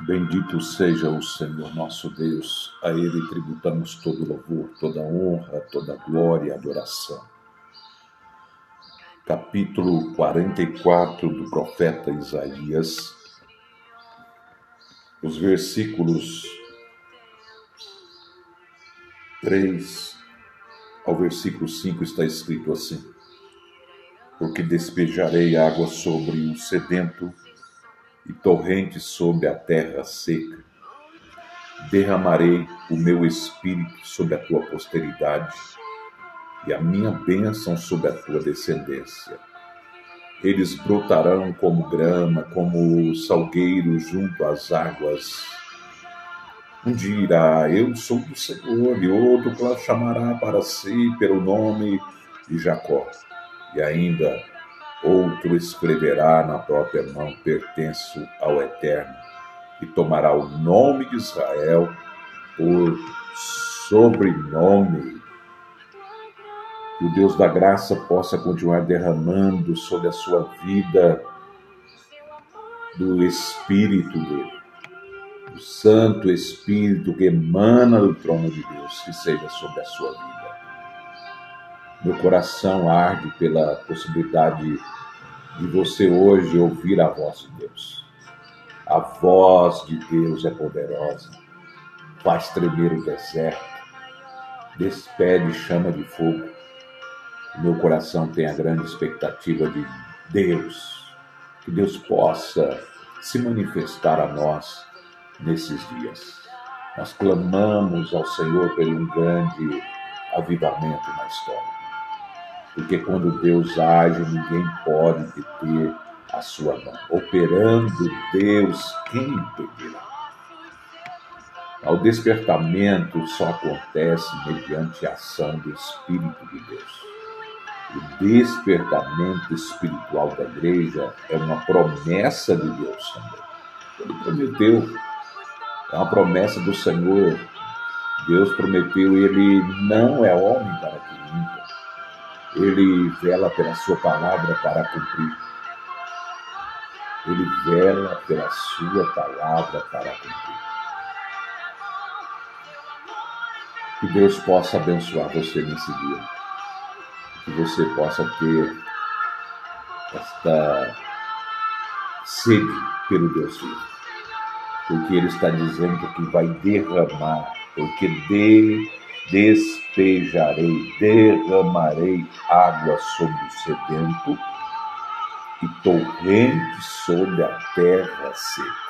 Bendito seja o Senhor nosso Deus, a Ele tributamos todo louvor, toda honra, toda glória e adoração. Capítulo 44 do profeta Isaías, os versículos 3 ao versículo 5 está escrito assim: Porque despejarei água sobre o sedento e torrentes sobre a terra seca. Derramarei o meu espírito sobre a tua posteridade e a minha bênção sobre a tua descendência. Eles brotarão como grama, como salgueiro junto às águas. Um dirá, eu sou do Senhor, e outro chamará para si pelo nome de Jacó. E ainda Outro escreverá na própria mão: pertenço ao Eterno, e tomará o nome de Israel por sobrenome. Que o Deus da graça possa continuar derramando sobre a sua vida do Espírito dele, do Santo Espírito que emana do trono de Deus, que seja sobre a sua vida. Meu coração arde pela possibilidade de você hoje ouvir a voz de Deus. A voz de Deus é poderosa, faz tremer o deserto, despede chama de fogo. Meu coração tem a grande expectativa de Deus, que Deus possa se manifestar a nós nesses dias. Nós clamamos ao Senhor por um grande avivamento na história. Porque quando Deus age, ninguém pode deter a sua mão. Operando Deus, quem impedirá? O despertamento só acontece mediante a ação do Espírito de Deus. O despertamento espiritual da igreja é uma promessa de Deus também. Ele prometeu, é uma promessa do Senhor. Deus prometeu, ele não é homem para que minta ele vela pela sua palavra para cumprir. Ele vela pela sua palavra para cumprir. Que Deus possa abençoar você nesse dia. Que você possa ter esta sede pelo Deus vivo. Porque Ele está dizendo que vai derramar, porque de despejarei, derramarei água sobre o sedento e torrentes sobre a terra seca.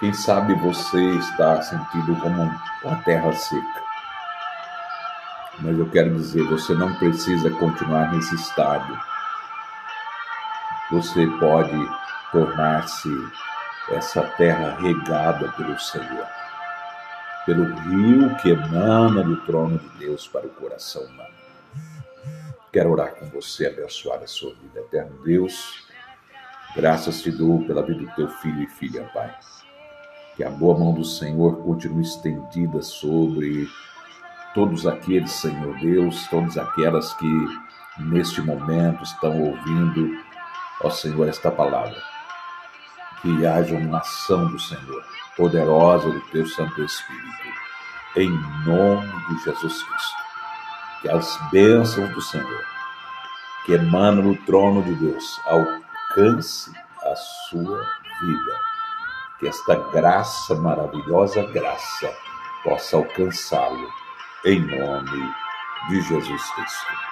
Quem sabe você está sentindo como uma terra seca. Mas eu quero dizer, você não precisa continuar nesse estado. Você pode tornar-se essa terra regada pelo Senhor pelo rio que emana do trono de Deus para o coração humano. Quero orar com você, abençoar a sua vida. Eterno Deus, graças te dou pela vida do teu filho e filha, Pai. Que a boa mão do Senhor continue estendida sobre todos aqueles, Senhor Deus, todas aquelas que neste momento estão ouvindo, ó Senhor, esta palavra. Que haja uma ação do Senhor poderosa do teu Santo Espírito. Em nome de Jesus Cristo. Que as bênçãos do Senhor, que emanam do trono de Deus, alcance a sua vida. Que esta graça, maravilhosa graça, possa alcançá-lo. Em nome de Jesus Cristo.